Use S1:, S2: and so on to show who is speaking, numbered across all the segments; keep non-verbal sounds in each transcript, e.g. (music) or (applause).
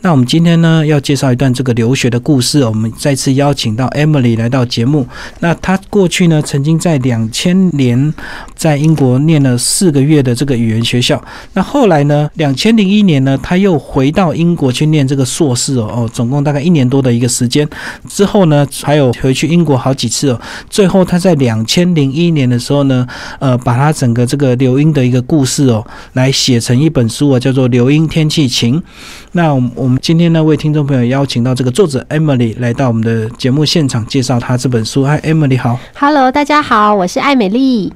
S1: 那我们今天呢，要介绍一段这个留学的故事。我们再次邀请到 Emily 来到节目。那她过去呢，曾经在两千年在英国念了四个月的这个语言学校。那后来呢，两千零一年呢，她又回到英国去念这个硕士哦哦，总共大概一年多的一个时间。之后呢，还有回去英国好几次哦。最后她在两千零一年的时候呢，呃，把她整个这个留英的一个故事哦，来写成一本书啊，叫做《留英天气晴》。那我们。我们今天呢，为听众朋友邀请到这个作者 Emily 来到我们的节目现场，介绍她这本书。嗨，Emily 好
S2: ，Hello，大家好，我是艾美丽。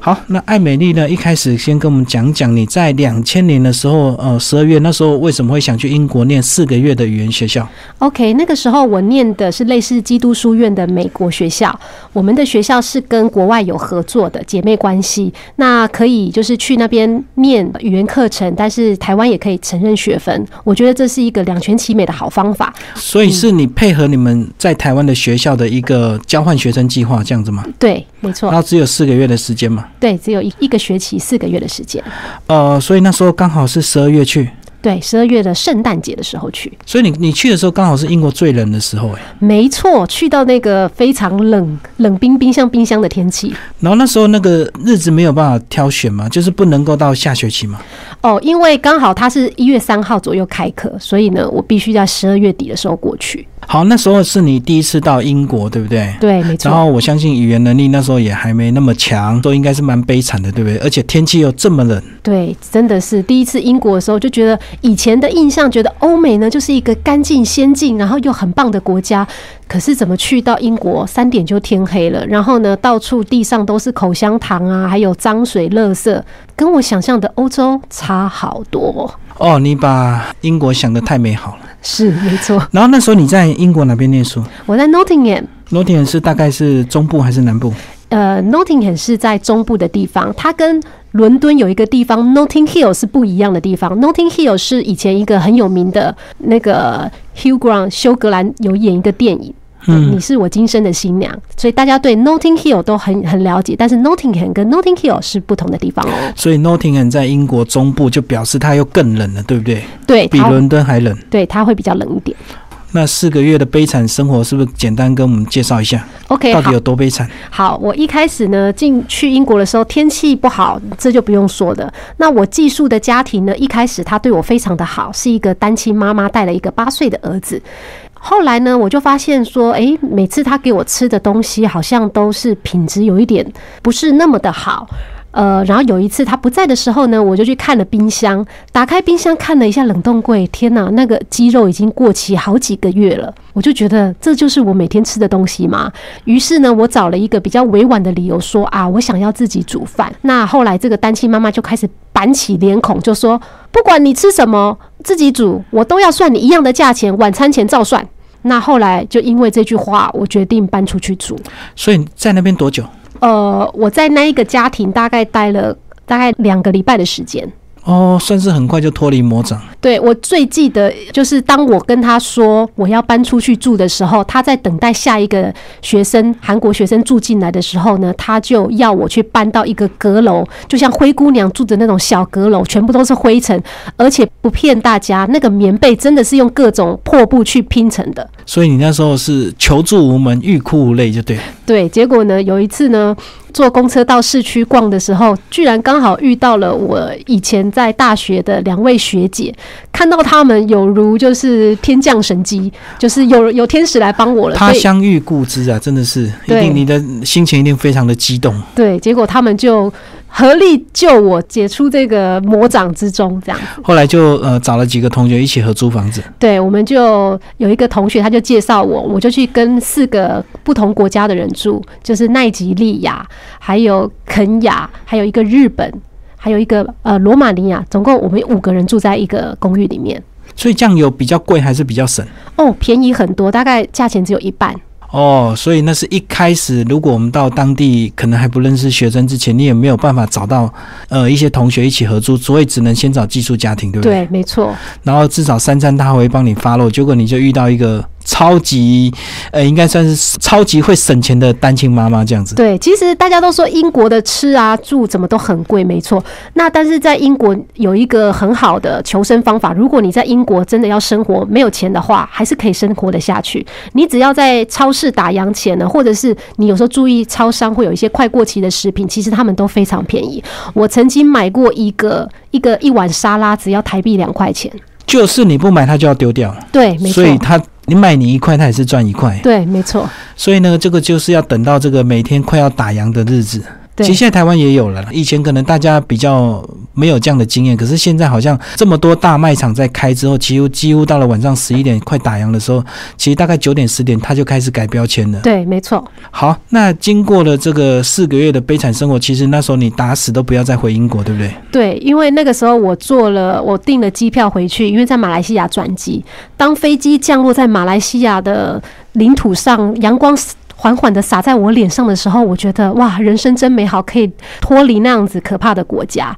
S1: 好，那艾美丽呢？一开始先跟我们讲讲你在两千年的时候，呃，十二月那时候为什么会想去英国念四个月的语言学校
S2: ？OK，那个时候我念的是类似基督书院的美国学校，我们的学校是跟国外有合作的姐妹关系，那可以就是去那边念语言课程，但是台湾也可以承认学分。我觉得这是一个两全其美的好方法。
S1: 所以是你配合你们在台湾的学校的一个交换学生计划这样子吗？
S2: 对，没错。
S1: 然后只有四个月的时间嘛？
S2: 对，只有一一个学期，四个月的时间。
S1: 呃，所以那时候刚好是十二月去。
S2: 对，十二月的圣诞节的时候去。
S1: 所以你你去的时候刚好是英国最冷的时候，哎。
S2: 没错，去到那个非常冷冷冰冰像冰箱的天气。
S1: 然后那时候那个日子没有办法挑选嘛，就是不能够到下学期嘛。
S2: 哦，因为刚好它是一月三号左右开课，所以呢，我必须在十二月底的时候过去。
S1: 好，那时候是你第一次到英国，对不对？
S2: 对，没错。
S1: 然后我相信语言能力那时候也还没那么强，都应该是蛮悲惨的，对不对？而且天气又这么冷。
S2: 对，真的是第一次英国的时候，就觉得以前的印象，觉得欧美呢就是一个干净、先进，然后又很棒的国家。可是怎么去到英国，三点就天黑了，然后呢，到处地上都是口香糖啊，还有脏水、垃圾，跟我想象的欧洲差好多。
S1: 哦，你把英国想的太美好了。
S2: 是没错，
S1: 然后那时候你在英国哪边念书？
S2: 我在 Nottingham。
S1: Nottingham 是大概是中部还是南部？
S2: 呃，Nottingham 是在中部的地方，它跟伦敦有一个地方 Notting Hill 是不一样的地方。Notting Hill 是以前一个很有名的那个 Hugh Grant 休格兰有演一个电影。你是我今生的新娘，所以大家对 Notting Hill 都很很了解，但是 Notting Hill 跟 Notting Hill 是不同的地方哦。
S1: 所以 Notting Hill 在英国中部，就表示它又更冷了，对不对？
S2: 对，
S1: 比伦敦还冷。
S2: 对，它会比较冷一点。
S1: 那四个月的悲惨生活，是不是简单跟我们介绍一下
S2: ？OK，
S1: 到底有多悲惨？
S2: 好，我一开始呢进去英国的时候，天气不好，这就不用说的。那我寄宿的家庭呢，一开始他对我非常的好，是一个单亲妈妈带了一个八岁的儿子。后来呢，我就发现说，诶，每次他给我吃的东西好像都是品质有一点不是那么的好。呃，然后有一次他不在的时候呢，我就去看了冰箱，打开冰箱看了一下冷冻柜，天哪，那个鸡肉已经过期好几个月了。我就觉得这就是我每天吃的东西嘛。于是呢，我找了一个比较委婉的理由说啊，我想要自己煮饭。那后来这个单亲妈妈就开始板起脸孔，就说不管你吃什么，自己煮，我都要算你一样的价钱，晚餐钱照算。那后来就因为这句话，我决定搬出去住。
S1: 所以在那边多久？
S2: 呃，我在那一个家庭大概待了大概两个礼拜的时间。
S1: 哦，算是很快就脱离魔掌。
S2: 对我最记得就是当我跟他说我要搬出去住的时候，他在等待下一个学生韩国学生住进来的时候呢，他就要我去搬到一个阁楼，就像灰姑娘住的那种小阁楼，全部都是灰尘，而且不骗大家，那个棉被真的是用各种破布去拼成的。
S1: 所以你那时候是求助无门，欲哭无泪，就对。
S2: 对，结果呢，有一次呢。坐公车到市区逛的时候，居然刚好遇到了我以前在大学的两位学姐，看到他们有如就是天降神机，就是有有天使来帮我了。
S1: 他相遇故知啊，真的是一定你的心情一定非常的激动。
S2: 对，结果他们就。合力救我解出这个魔掌之中，这样。
S1: 后来就呃找了几个同学一起合租房子。
S2: 对，我们就有一个同学，他就介绍我，我就去跟四个不同国家的人住，就是奈及利亚，还有肯亚，还有一个日本，还有一个呃罗马尼亚，总共我们五个人住在一个公寓里面。
S1: 所以酱油比较贵还是比较省？
S2: 哦，便宜很多，大概价钱只有一半。
S1: 哦，所以那是一开始，如果我们到当地可能还不认识学生之前，你也没有办法找到呃一些同学一起合租，所以只能先找寄宿家庭，对不对？
S2: 对，没错。
S1: 然后至少三餐他会帮你发落，结果你就遇到一个。超级呃，应该算是超级会省钱的单亲妈妈这样子。
S2: 对，其实大家都说英国的吃啊住怎么都很贵，没错。那但是在英国有一个很好的求生方法，如果你在英国真的要生活没有钱的话，还是可以生活的下去。你只要在超市打烊前呢，或者是你有时候注意超商会有一些快过期的食品，其实他们都非常便宜。我曾经买过一个一个一碗沙拉，只要台币两块钱。
S1: 就是你不买，它就要丢掉。
S2: 对，没错。
S1: 所以他你买你一块，他也是赚一块。
S2: 对，没错。
S1: 所以呢，这个就是要等到这个每天快要打烊的日子。
S2: 对
S1: 其实现在台湾也有了，以前可能大家比较没有这样的经验，可是现在好像这么多大卖场在开之后，几乎几乎到了晚上十一点快打烊的时候，其实大概九点十点它就开始改标签了。
S2: 对，没错。
S1: 好，那经过了这个四个月的悲惨生活，其实那时候你打死都不要再回英国，对不对？
S2: 对，因为那个时候我做了，我订了机票回去，因为在马来西亚转机。当飞机降落在马来西亚的领土上，阳光缓缓的洒在我脸上的时候，我觉得哇，人生真美好，可以脱离那样子可怕的国家，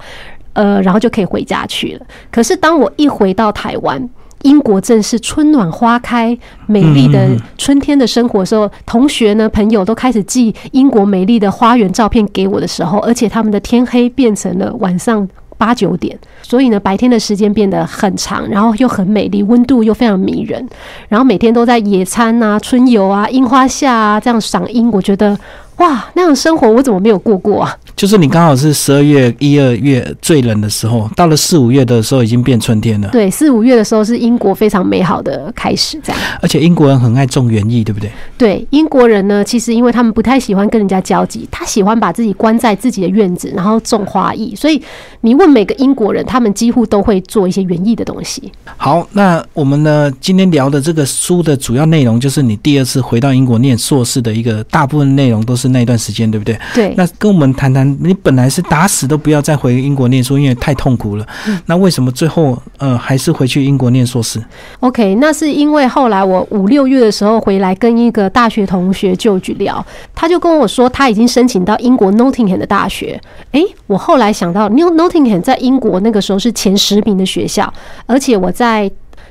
S2: 呃，然后就可以回家去了。可是当我一回到台湾，英国正是春暖花开、美丽的春天的生活的时候，同学呢、朋友都开始寄英国美丽的花园照片给我的时候，而且他们的天黑变成了晚上八九点，所以呢，白天的时间变得很长，然后又很美丽，温度又非常迷人，然后每天都在野餐啊、春游啊、樱花下啊这样赏樱，我觉得哇，那种生活我怎么没有过过啊？
S1: 就是你刚好是十二月、一二月最冷的时候，到了四五月的时候已经变春天了。
S2: 对，四五月的时候是英国非常美好的开始，这样。
S1: 而且英国人很爱种园艺，对不对？
S2: 对英国人呢，其实因为他们不太喜欢跟人家交集，他喜欢把自己关在自己的院子，然后种花艺。所以你问每个英国人，他们几乎都会做一些园艺的东西。
S1: 好，那我们呢今天聊的这个书的主要内容，就是你第二次回到英国念硕士的一个大部分内容都是那一段时间，对不对？
S2: 对，
S1: 那跟我们谈谈，你本来是打死都不要再回英国念书，因为太痛苦了。那为什么最后呃还是回去英国念硕士
S2: ？OK，那是因为后来我五六月的时候回来跟一个大学同学就去聊，他就跟我说他已经申请到英国 Nottingham 的大学。诶，我后来想到，New Nottingham 在英国那个时候是前十名的学校，而且我在。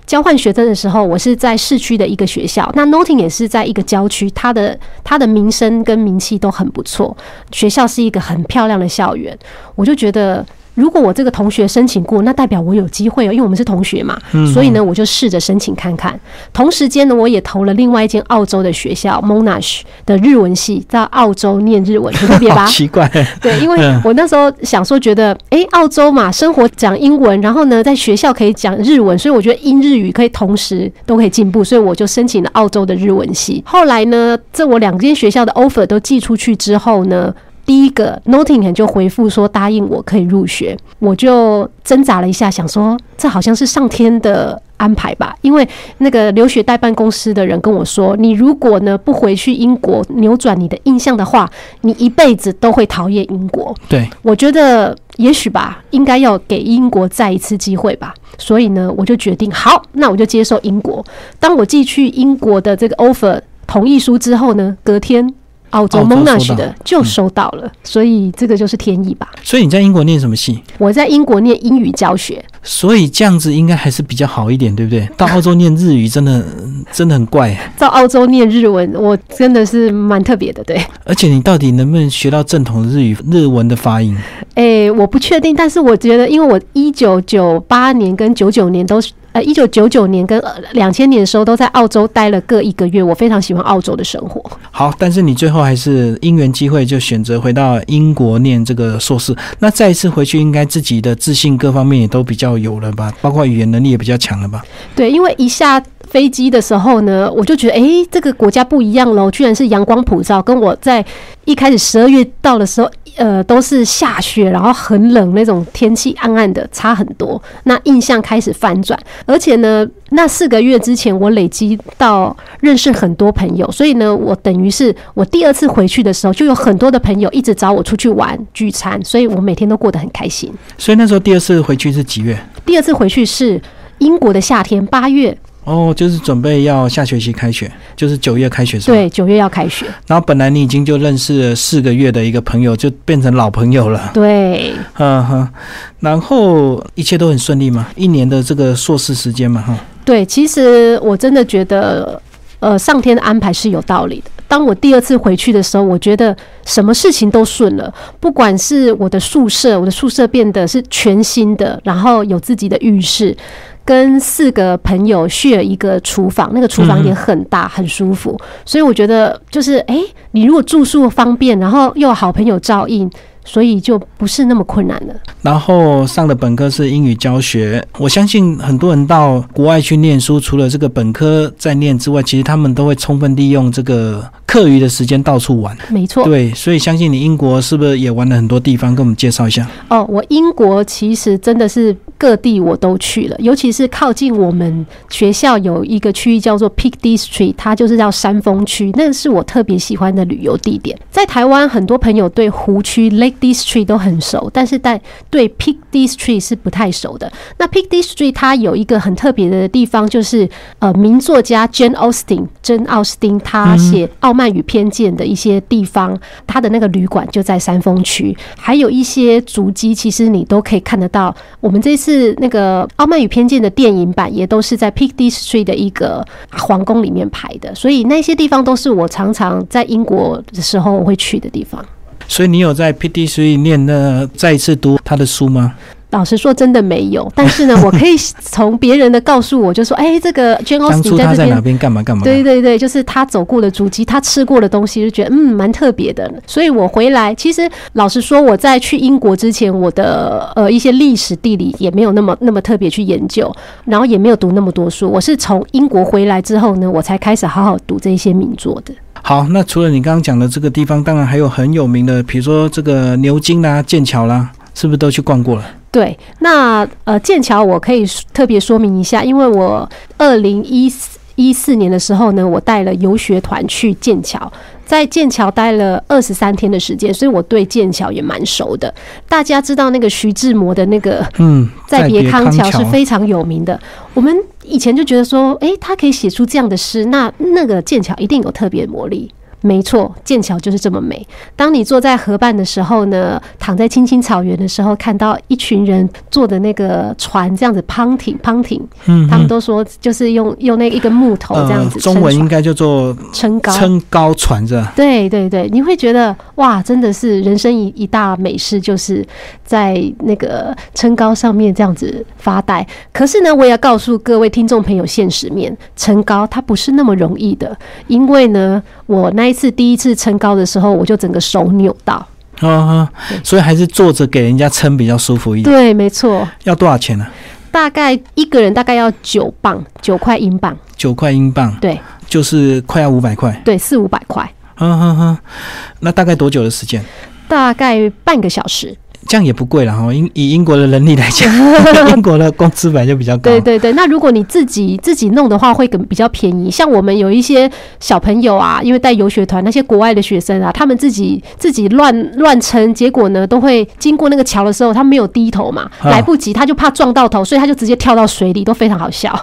S2: 交换学生的时候，我是在市区的一个学校，那 Noting 也是在一个郊区，它的它的名声跟名气都很不错，学校是一个很漂亮的校园，我就觉得。如果我这个同学申请过，那代表我有机会哦，因为我们是同学嘛，所以呢，我就试着申请看看。同时间呢，我也投了另外一间澳洲的学校 Monash 的日文系，在澳洲念日文，很特别吧？(laughs)
S1: 奇怪，
S2: 对，因为
S1: 嗯
S2: 我那时候想说，觉得诶，澳洲嘛，生活讲英文，然后呢，在学校可以讲日文，所以我觉得英日语可以同时都可以进步，所以我就申请了澳洲的日文系。后来呢，这我两间学校的 offer 都寄出去之后呢。第一个 Nottingham 就回复说答应我可以入学，我就挣扎了一下，想说这好像是上天的安排吧，因为那个留学代办公司的人跟我说，你如果呢不回去英国扭转你的印象的话，你一辈子都会讨厌英国。
S1: 对，
S2: 我觉得也许吧，应该要给英国再一次机会吧。所以呢，我就决定好，那我就接受英国。当我寄去英国的这个 offer 同意书之后呢，隔天。澳洲
S1: 澳洲
S2: Monash
S1: 收到
S2: 的就收到了，所以这个就是天意吧。
S1: 所以你在英国念什么系？
S2: 我在英国念英语教学，
S1: 所以这样子应该还是比较好一点，对不对？到澳洲念日语真的真的很怪，
S2: 到澳洲念日文，我真的是蛮特别的。对，
S1: 而且你到底能不能学到正统的日语日文的发音？
S2: 诶、我不确定，但是我觉得，因为我一九九八年跟九九年都是。呃，一九九九年跟两千年的时候都在澳洲待了各一个月，我非常喜欢澳洲的生活。(laughs)
S1: 好，但是你最后还是因缘机会就选择回到英国念这个硕士。那再一次回去，应该自己的自信各方面也都比较有了吧？包括语言能力也比较强了吧？
S2: 对，因为一下飞机的时候呢，我就觉得，诶，这个国家不一样喽，居然是阳光普照，跟我在一开始十二月到的时候，呃，都是下雪，然后很冷那种天气，暗暗的，差很多。那印象开始翻转，而且呢，那四个月之前，我累积到认识很多朋友，所以呢，我等于是我第二次回去的时候，就有很多的朋友一直找我出去玩聚餐，所以我每天都过得很开心。
S1: 所以那时候第二次回去是几月？
S2: 第二次回去是英国的夏天，八月，
S1: 哦，就是准备要下学期开学，就是九月开学是吧？。
S2: 对，九月要开学。
S1: 然后本来你已经就认识了四个月的一个朋友，就变成老朋友了。
S2: 对，
S1: 嗯哼，然后一切都很顺利嘛？一年的这个硕士时间嘛，哈。
S2: 对，其实我真的觉得呃，上天的安排是有道理的。当我第二次回去的时候，我觉得什么事情都顺了，不管是我的宿舍，我的宿舍变得是全新的，然后有自己的浴室，跟四个朋友 share 一个厨房，那个厨房也很大，很舒服。所以我觉得就是，哎，你如果住宿方便，然后又有好朋友照应。所以就不是那么困难了。
S1: 然后上的本科是英语教学，我相信很多人到国外去念书，除了这个本科在念之外，其实他们都会充分利用这个课余的时间到处玩。
S2: 没错，
S1: 对，所以相信你英国是不是也玩了很多地方？跟我们介绍一下。
S2: 哦，我英国其实真的是各地我都去了，尤其是靠近我们学校有一个区域叫做 Peak District，它就是叫山峰区，那是我特别喜欢的旅游地点。在台湾，很多朋友对湖区 Lake District 都很熟，但是在对 Peak District 是不太熟的。那 Peak District 它有一个很特别的地方，就是呃，名作家 Jane Austen 真奥斯汀他写《傲慢与偏见》的一些地方，他的那个旅馆就在山峰区，还有一些足迹，其实你都可以看得到。我们这次是那个《傲慢与偏见》的电影版也都是在 p i c k d i s Street 的一个皇宫里面拍的，所以那些地方都是我常常在英国的时候会去的地方。
S1: 所以你有在 P D C 念那再一次读他的书吗？
S2: 老实说，真的没有。但是呢，(laughs) 我可以从别人的告诉我，就说，哎，这个 Jane Austen
S1: 在这边干嘛干嘛？
S2: 对对对，就是他走过的足迹，他吃过的东西，就觉得嗯，蛮特别的。所以我回来，其实老实说，我在去英国之前，我的呃一些历史地理也没有那么那么特别去研究，然后也没有读那么多书。我是从英国回来之后呢，我才开始好好读这些名作的。
S1: 好，那除了你刚刚讲的这个地方，当然还有很有名的，比如说这个牛津啦、剑桥啦，是不是都去逛过了？
S2: 对，那呃，剑桥我可以特别说明一下，因为我二零一四一四年的时候呢，我带了游学团去剑桥，在剑桥待了二十三天的时间，所以我对剑桥也蛮熟的。大家知道那个徐志摩的那个嗯，(laughs) 在别康桥是非常有名的。我们以前就觉得说，诶，他可以写出这样的诗，那那个剑桥一定有特别魔力。没错，剑桥就是这么美。当你坐在河畔的时候呢，躺在青青草原的时候，看到一群人坐的那个船这样子滂艇滂艇，嗯，他们都说就是用用那一根木头这样子，
S1: 中文应该叫做
S2: 撑高
S1: 撑高船是吧？
S2: 对对对，你会觉得哇，真的是人生一一大美事，就是在那个撑高上面这样子发呆。可是呢，我也要告诉各位听众朋友现实面，撑高它不是那么容易的，因为呢，我那。一次第一次撑高的时候，我就整个手扭到，
S1: 啊，所以还是坐着给人家撑比较舒服一点。
S2: 对，没错。
S1: 要多少钱呢？
S2: 大概一个人大概要九磅，九块英镑。
S1: 九块英镑，
S2: 对，
S1: 就是快要五百块。
S2: 对，四五百块。
S1: 嗯哼哼，那大概多久的时间？
S2: 大概半个小时。
S1: 这样也不贵了哈，英以英国的能力来讲，(laughs) 英国的工资本来就比较高。
S2: 对对对，那如果你自己自己弄的话，会更比较便宜。像我们有一些小朋友啊，因为带游学团，那些国外的学生啊，他们自己自己乱乱撑，结果呢，都会经过那个桥的时候，他没有低头嘛，来不及，他就怕撞到头，所以他就直接跳到水里，都非常好笑。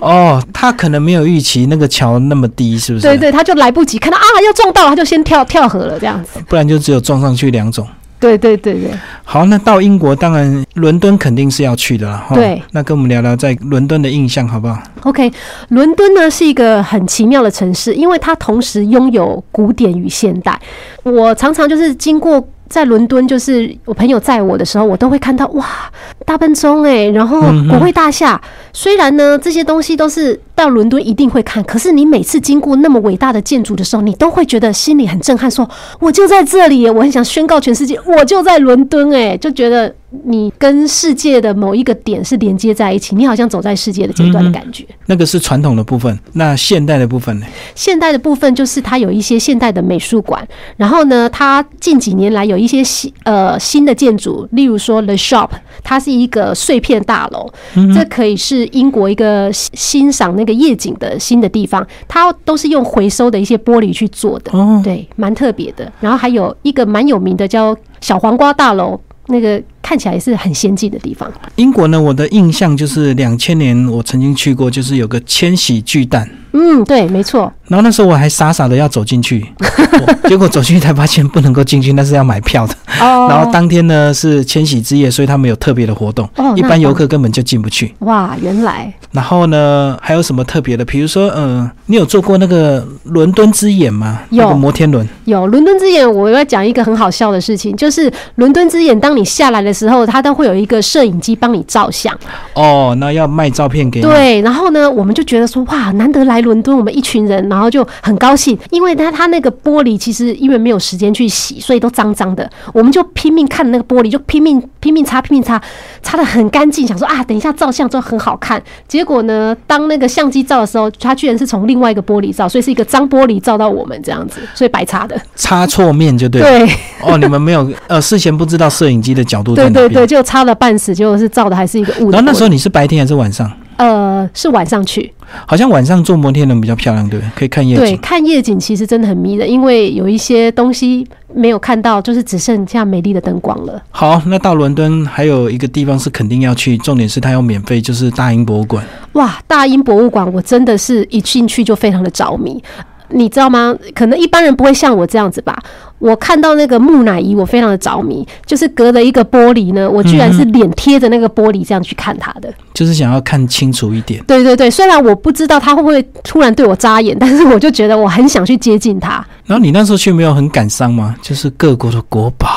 S1: 哦，他可能没有预期那个桥那么低，是不是？
S2: 对对，他就来不及看到啊，要撞到了，他就先跳跳河了，这样子。
S1: 不然就只有撞上去两种。
S2: 对对对对，
S1: 好，那到英国当然伦敦肯定是要去的了。
S2: 对，
S1: 那跟我们聊聊在伦敦的印象好不好
S2: ？OK，伦敦呢是一个很奇妙的城市，因为它同时拥有古典与现代。我常常就是经过。在伦敦，就是我朋友载我的时候，我都会看到哇，大笨钟哎，然后国会大厦。虽然呢，这些东西都是到伦敦一定会看，可是你每次经过那么伟大的建筑的时候，你都会觉得心里很震撼，说我就在这里，我很想宣告全世界，我就在伦敦哎，就觉得。你跟世界的某一个点是连接在一起，你好像走在世界的阶段的感觉。
S1: 那个是传统的部分，那现代的部分呢？
S2: 现代的部分就是它有一些现代的美术馆，然后呢，它近几年来有一些新呃新的建筑，例如说 The Shop，它是一个碎片大楼，这可以是英国一个欣赏那个夜景的新的地方，它都是用回收的一些玻璃去做的，对，蛮特别的。然后还有一个蛮有名的叫小黄瓜大楼。那个看起来是很先进的地方。
S1: 英国呢，我的印象就是两千年我曾经去过，就是有个千禧巨蛋。
S2: 嗯，对，没错。
S1: 然后那时候我还傻傻的要走进去，(laughs) 结果走进去才发现不能够进去，那是要买票的。
S2: 哦
S1: 然后当天呢是千禧之夜，所以他们有特别的活动，
S2: 哦
S1: 一般游客根本就进不去。
S2: 哇，原来
S1: 然后呢，还有什么特别的？比如说，呃，你有坐过那个伦敦之眼吗？
S2: 有
S1: 那个摩天轮。
S2: 有伦敦之眼，我要讲一个很好笑的事情，就是伦敦之眼，当你下来的时候，他都会有一个摄影机帮你照相。
S1: 哦，那要卖照片给你。
S2: 对，然后呢，我们就觉得说，哇，难得来伦敦，我们一群人，然后就很高兴，因为他他那个玻璃其实因为没有时间去洗，所以都脏脏的，我们就拼命看那个玻璃，就拼命 (laughs) 拼命擦，拼命擦，擦的很干净，想说啊，等一下照相之后很好看。结果呢，当那个相机照的时候，他居然是从另外一个玻璃照，所以是一个脏玻璃照到我们这样子，所以白擦的。
S1: 擦错面就对了。
S2: 对
S1: 哦，你们没有呃事前不知道摄影机的角度。
S2: 对对对，就差了半死，结果是照的还是一个雾。
S1: 然后那时候你是白天还是晚上？
S2: 呃是晚上去，
S1: 好像晚上坐摩天轮比较漂亮，对不对？可以看夜景对，
S2: 看夜景其实真的很迷人，因为有一些东西没有看到，就是只剩下美丽的灯光了。
S1: 好，那到伦敦还有一个地方是肯定要去，重点是它要免费，就是大英博物馆。
S2: 哇，大英博物馆，我真的是一进去就非常的着迷。你知道吗？可能一般人不会像我这样子吧。我看到那个木乃伊，我非常的着迷，就是隔了一个玻璃呢，我居然是脸贴着那个玻璃这样去看他的。
S1: 就是想要看清楚一点。
S2: 对对对，虽然我不知道他会不会突然对我眨眼，(laughs) 但是我就觉得我很想去接近他。
S1: 然后你那时候去没有很感伤吗？就是各国的国宝，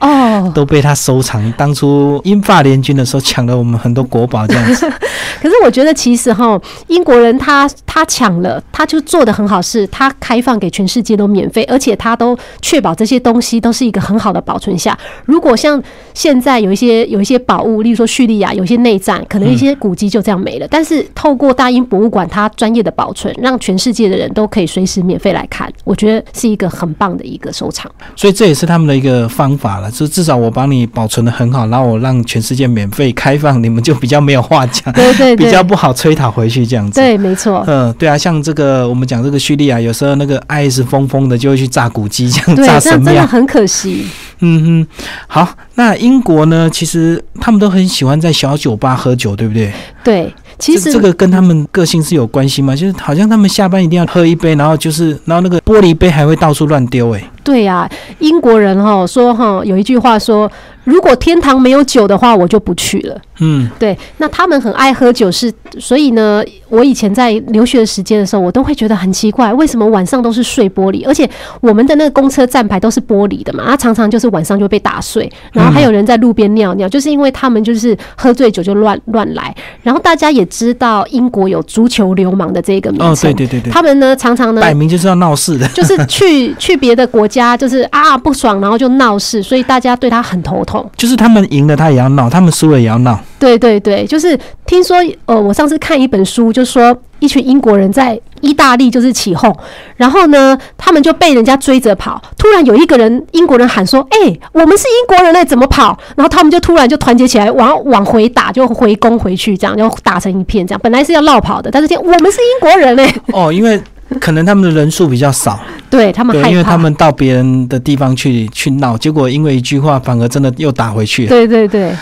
S1: 哎，
S2: 哦，
S1: 都被他收藏。当初英法联军的时候抢了我们很多国宝，这样子。(laughs)
S2: 可是我觉得其实哈，英国人他他抢了，他就做的很好，是他开放给全世界都免费，而且他都确保这些东西都是一个很好的保存下。如果像现在有一些有一些宝物，例如说叙利亚有些内战，可能一些古迹就这样没了。但是透过大英博物馆，它专业的保存，让全世界的人都可以随时免费来看，我觉得是一个很棒的一个收藏。
S1: 所以这也是他们的一个方法了，就至少我帮你保存的很好，然后我让全世界免费开放，你们就比较没有话讲，
S2: 对对 (laughs) 对，
S1: 比较不好催讨回去这样子。
S2: 对，没错。
S1: 嗯，对啊，像这个我们讲这个叙利亚，有时候那个爱是疯疯的，就会去炸古迹，这样
S2: 对，
S1: 炸神
S2: 这样真的。很可惜。
S1: 嗯哼，好，那英国呢，其实他们都很喜欢在小酒吧喝酒，对不对？
S2: 对，其实
S1: 这这个跟他们个性是有关系吗？就是好像他们下班一定要喝一杯，然后就是，然后那个玻璃杯还会到处乱丢，哎，
S2: 对呀、英国人哈说哈有一句话说，如果天堂没有酒的话，我就不去了。
S1: 嗯，
S2: 对，那他们很爱喝酒是，所以呢，我以前在留学的时间的时候，我都会觉得很奇怪，为什么晚上都是碎玻璃，而且我们的那个公车站牌都是玻璃的嘛，它常常就是晚上就被打碎，然后还有人在路边尿尿，就是因为他们就是喝醉酒就乱乱来，然后大家也知道英国有足球流氓的这个名
S1: 哦，对对对对，
S2: 他们呢常常呢
S1: 摆明就是要闹事的。
S2: 就是去 (laughs) 去别的国家，就是啊不爽，然后就闹事，所以大家对他很头痛。
S1: 就是他们赢了，他也要闹；他们输了也要闹。
S2: 对对对，就是听说，呃，我上次看一本书，就说一群英国人在意大利就是起哄，然后呢，他们就被人家追着跑。突然有一个人，英国人喊说：“哎、我们是英国人嘞，怎么跑？”然后他们就突然就团结起来，往往回打，就回攻回去，这样就打成一片。这样本来是要绕跑的，但是听我们是英国人嘞，
S1: 哦，因为 (laughs) 可能他们的人数比较少，
S2: 对他们害
S1: 对，
S2: 怕，
S1: 因为他们到别人的地方去去闹，结果因为一句话，反而真的又打回去了。
S2: 对对对。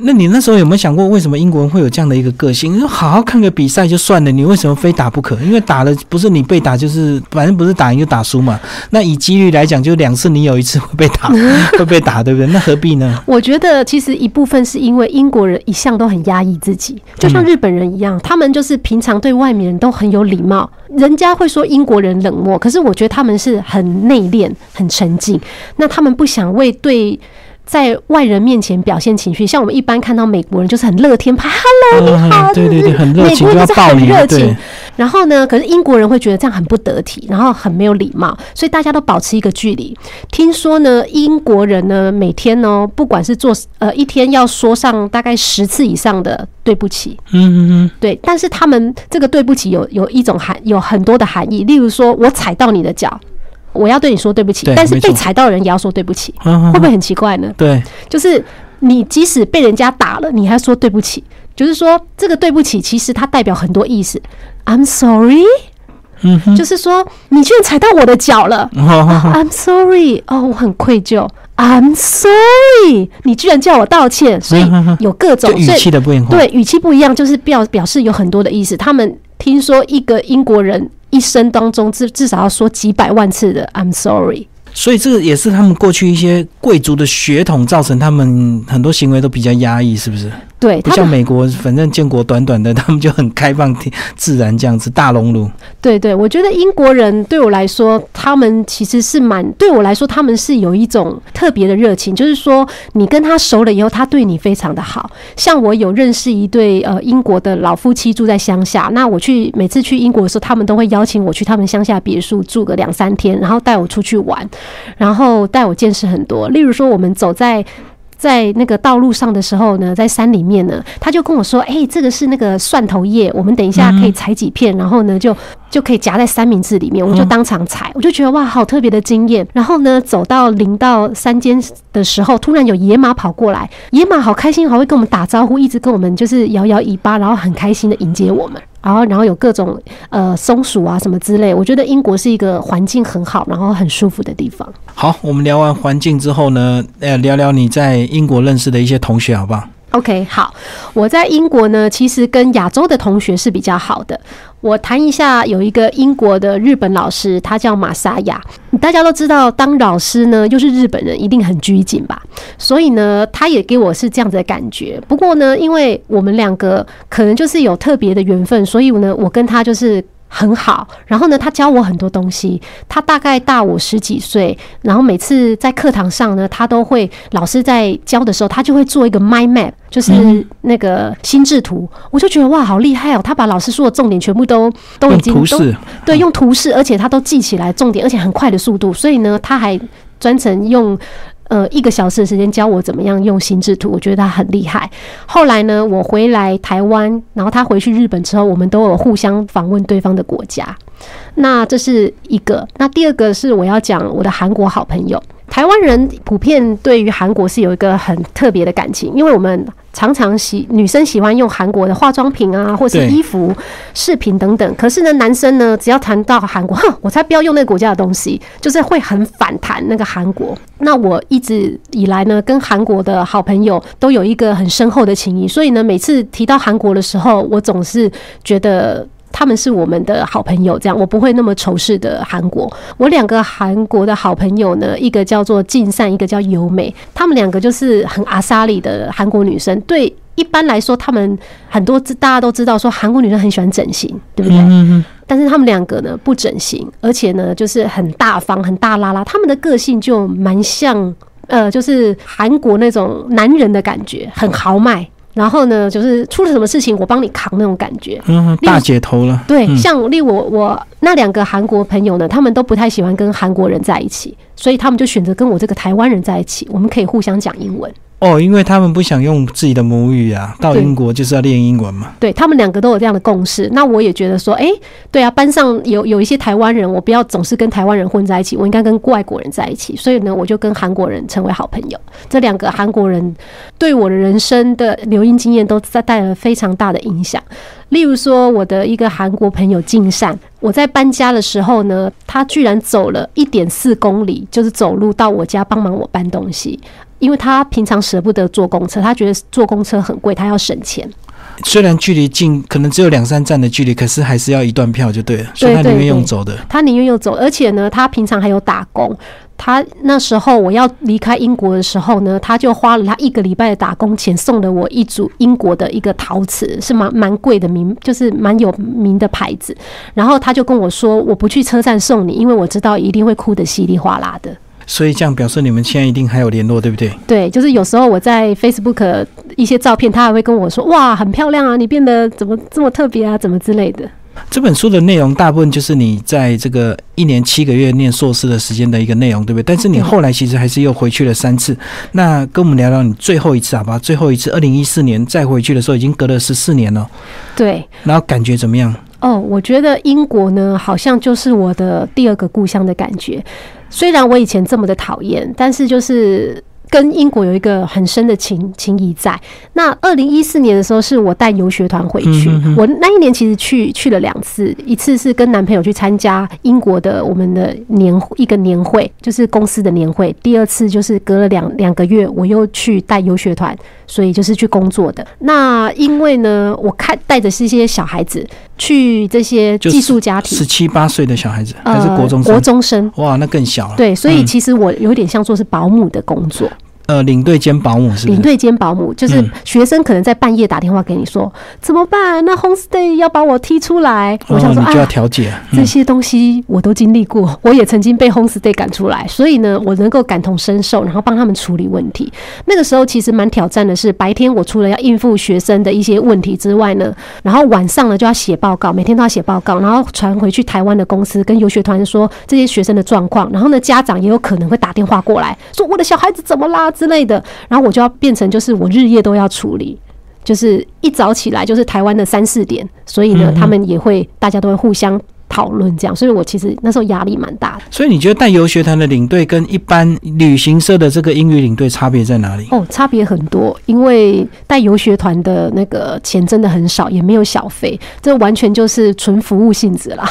S1: 那你那时候有没有想过，为什么英国人会有这样的一个个性？你说好好看个比赛就算了，你为什么非打不可？因为打了不是你被打，就是反正不是打赢就打输嘛。(laughs) 那以几率来讲，就两次你有一次会被打，会被打，对不对？那何必呢？
S2: 我觉得其实一部分是因为英国人一向都很压抑自己，就像日本人一样，他们就是平常对外面人都很有礼貌。人家会说英国人冷漠，可是我觉得他们是很内敛、很沉静。那他们不想为对。在外人面前表现情绪，像我们一般看到美国人就是很乐天派，Hello，你好，
S1: 嗯对对对，很热
S2: 美
S1: 情就要
S2: 国人就是很热情。
S1: 对，，
S2: 然后呢，可是英国人会觉得这样很不得体，然后很没有礼貌，所以大家都保持一个距离。听说呢，英国人呢每天呢，不管是做呃一天要说上大概十次以上的对不起，
S1: 嗯嗯嗯。
S2: 对，但是他们这个对不起有有一种含有很多的含义，例如说我踩到你的脚。我要对你说对不起，但是被踩到的人也要说对不起，
S1: 嗯，
S2: 会不会很奇怪呢？
S1: 对？
S2: 就是你即使被人家打了，你还说对不起，就是说这个对不起其实它代表很多意思。I'm sorry，
S1: 嗯，
S2: 就是说你居然踩到我的脚了。
S1: 哦
S2: I'm sorry，哦，我很愧疚。I'm sorry，你居然叫我道歉，所以有各种
S1: 语气的变化，
S2: 对语气不一样，就是表表示有很多的意思。他们听说一个英国人一生当中至至少要说几百万次的 I'm sorry。
S1: 所以这个也是他们过去一些贵族的血统造成他们很多行为都比较压抑，是不是？
S2: 对，
S1: 不像美国，反正建国短短的，(laughs) 他们就很开放、自然这样子大熔炉。
S2: 对对，我觉得英国人对我来说，他们其实是蛮对我来说，他们是有一种特别的热情，就是说你跟他熟了以后，他对你非常的好。像我有认识一对呃英国的老夫妻住在乡下，那我去每次去英国的时候，他们都会邀请我去他们乡下别墅住个两三天，然后带我出去玩，然后带我见识很多。例如说，我们走在。在那个道路上的时候呢，在山里面呢，他就跟我说：“哎，这个是那个蒜头叶，我们等一下可以采几片，然后呢，就就可以夹在三明治里面。”我就当场采，我就觉得哇，好特别的经验。然后呢，走到临到山间的时候，突然有野马跑过来，野马好开心，还会跟我们打招呼，一直跟我们就是摇摇尾巴，然后很开心的迎接我们。然后，然后有各种呃松鼠啊什么之类，我觉得英国是一个环境很好，然后很舒服的地方。
S1: 好，我们聊完环境之后呢，呃，聊聊你在英国认识的一些同学，好不好
S2: ？OK，好，我在英国呢，其实跟亚洲的同学是比较好的。我谈一下，有一个英国的日本老师，他叫马沙亚。大家都知道，当老师呢，又是日本人，一定很拘谨吧？所以呢，他也给我是这样子的感觉。不过呢，因为我们两个可能就是有特别的缘分，所以呢，我跟他就是。很好，然后呢，他教我很多东西。他大概大我十几岁，然后每次在课堂上呢，他都会老师在教的时候，他就会做一个 mind map，就是那个心智图。我就觉得哇，好厉害哦！他把老师说的重点全部都都已经都对用图示，而且他都记起来重点，而且很快的速度。所以呢，他还专程用。呃，一个小时的时间教我怎么样用心制图，我觉得他很厉害。后来呢，我回来台湾，然后他回去日本之后，我们都有互相访问对方的国家。那这是一个。那第二个是我要讲我的韩国好朋友。台湾人普遍对于韩国是有一个很特别的感情，因为我们常常喜女生喜欢用韩国的化妆品啊，或是衣服、饰品等等。可是呢，男生呢，只要谈到韩国，哼，(laughs) 我才不要用那个国家的东西，就是会很反弹那个韩国。那我一直以来呢，跟韩国的好朋友都有一个很深厚的情谊，所以呢，每次提到韩国的时候，我总是觉得。他们是我们的好朋友，这样我不会那么仇视的韩国。我两个韩国的好朋友呢，一个叫做静善，一个叫优美。他们两个就是很阿莎里的韩国女生。对，一般来说，他们很多大家都知道，说韩国女生很喜欢整形，对不对？但是他们两个呢，不整形，而且呢，就是很大方、很大拉拉。他们的个性就蛮像，呃，就是韩国那种男人的感觉，很豪迈。然后呢，就是出了什么事情，我帮你扛那种感觉，
S1: 嗯，大姐头了。
S2: 对，像例我我那两个韩国朋友呢，他们都不太喜欢跟韩国人在一起，所以他们就选择跟我这个台湾人在一起，我们可以互相讲英文。
S1: 哦，因为他们不想用自己的母语啊，到英国就是要练英文嘛。
S2: 对他们两个都有这样的共识，那我也觉得说，哎，对啊，班上有有一些台湾人，我不要总是跟台湾人混在一起，我应该跟外国人在一起。所以呢，我就跟韩国人成为好朋友。这两个韩国人对我的人生的留英经验都在带来了非常大的影响。例如说，我的一个韩国朋友敬善，我在搬家的时候呢，他居然走了一点四公里，就是走路到我家帮忙我搬东西。因为他平常舍不得坐公车，他觉得坐公车很贵，他要省钱。
S1: 虽然距离近，可能只有两三站的距离，可是还是要一段票就对了。所以他宁愿用走的。
S2: 他宁愿用走，而且呢，他平常还有打工。他那时候我要离开英国的时候呢，他就花了他一个礼拜的打工钱，送了我一组英国的一个陶瓷，是蛮蛮贵的名，就是蛮有名的牌子。然后他就跟我说：“我不去车站送你，因为我知道一定会哭得稀里哗啦的。”
S1: 所以这样表示你们现在一定还有联络，对不对？
S2: 对，就是有时候我在 Facebook 一些照片，他还会跟我说：“哇，很漂亮啊，你变得怎么这么特别啊，怎么之类的。”
S1: 这本书的内容大部分就是你在这个一年七个月念硕士的时间的一个内容，对不对？但是你后来其实还是又回去了三次。那跟我们聊聊你最后一次好吧？最后一次二零一四年再回去的时候，已经隔了十四年了。
S2: 对。
S1: 然后感觉怎么样？
S2: 哦，我觉得英国呢，好像就是我的第二个故乡的感觉。虽然我以前这么的讨厌，但是就是跟英国有一个很深的情情谊在。那二零一四年的时候，是我带游学团回去。我那一年其实去去了两次，一次是跟男朋友去参加英国的我们的年一个年会，就是公司的年会。第二次就是隔了两两个月，我又去带游学团，所以就是去工作的。那因为呢，我看带的是一些小孩子去这些寄宿家庭，
S1: 十七八岁的小孩子还是国中生
S2: 国中生？
S1: 哇，那更小了。
S2: 对，所以其实我有点像做是保姆的工作。
S1: 呃，领队兼保姆是
S2: 领队兼保姆，就是学生可能在半夜打电话给你说怎么办？那 homestay 要把我踢出来，我想说
S1: 啊，就要调解
S2: 这些东西我都经历过，我也曾经被 homestay 赶出来，所以呢，我能够感同身受，然后帮他们处理问题。那个时候其实蛮挑战的，是白天我除了要应付学生的一些问题之外呢，然后晚上呢就要写报告，每天都要写报告，然后传回去台湾的公司跟游学团说这些学生的状况，然后呢家长也有可能会打电话过来说我的小孩子怎么啦。之类的，然后我就要变成就是我日夜都要处理，就是一早起来就是台湾的三四点，所以呢，他们也会大家都会互相讨论这样，所以我其实那时候压力蛮大的。
S1: 所以你觉得带游学团的领队跟一般旅行社的这个英语领队差别在哪里？
S2: 哦，差别很多，因为带游学团的那个钱真的很少，也没有小费，这完全就是纯服务性质啦。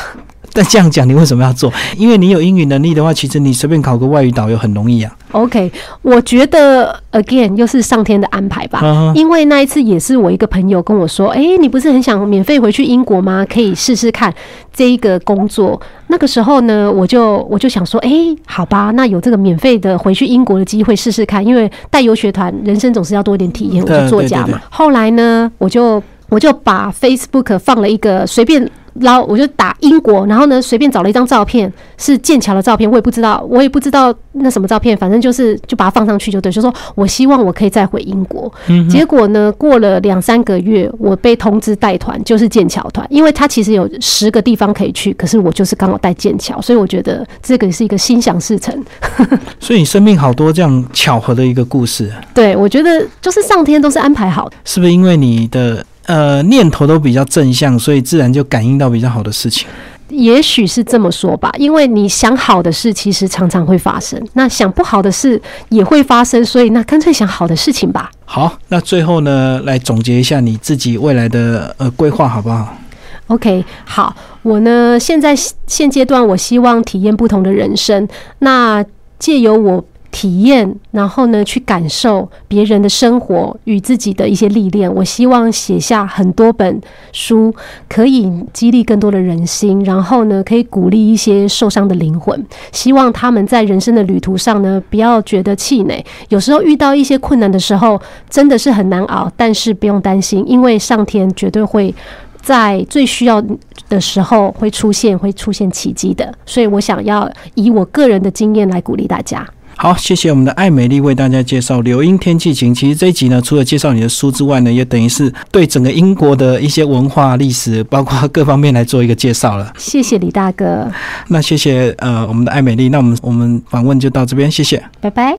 S2: (laughs)
S1: 但这样讲，你为什么要做？因为你有英语能力的话，其实你随便考个外语导游很容易啊。
S2: OK，我觉得 again 又是上天的安排吧。因为那一次也是我一个朋友跟我说：“哎，你不是很想免费回去英国吗？可以试试看这一个工作。”那个时候呢，我就我就想说：“哎，好吧，那有这个免费的回去英国的机会试试看。”因为带游学团，人生总是要多一点体验。我就作家嘛。后来呢，我就我就把 Facebook 放了一个随便。然后我就打英国，然后呢随便找了一张照片，是剑桥的照片，我也不知道，我也不知道那什么照片，反正就是就把它放上去就对，就说我希望我可以再回英国。结果呢，过了两三个月，我被通知带团，就是剑桥团，因为他其实有十个地方可以去，可是我就是刚好带剑桥，所以我觉得这个是一个心想事成。(laughs)
S1: 所以你生命好多这样巧合的一个故事。
S2: 对，我觉得就是上天都是安排好的。
S1: 是不是因为你的？呃，念头都比较正向，所以自然就感应到比较好的事情。
S2: 也许是这么说吧，因为你想好的事，其实常常会发生；那想不好的事也会发生，所以那干脆想好的事情吧。
S1: 好，那最后呢，来总结一下你自己未来的呃规划，好不好
S2: ？OK，好，我呢现在现阶段，我希望体验不同的人生，那借由我。体验，然后呢，去感受别人的生活与自己的一些历练。我希望写下很多本书，可以激励更多的人心，然后呢，可以鼓励一些受伤的灵魂。希望他们在人生的旅途上呢，不要觉得气馁。有时候遇到一些困难的时候，真的是很难熬，但是不用担心，因为上天绝对会在最需要的时候会出现，会出现奇迹的。所以我想要以我个人的经验来鼓励大家。
S1: 好，谢谢我们的艾美丽为大家介绍《流英天气晴》。其实这一集呢，除了介绍你的书之外呢，也等于是对整个英国的一些文化、历史，包括各方面来做一个介绍了。
S2: 谢谢李大哥。
S1: 那谢谢呃我们的艾美丽。那我们我们访问就到这边，谢谢，
S2: 拜拜。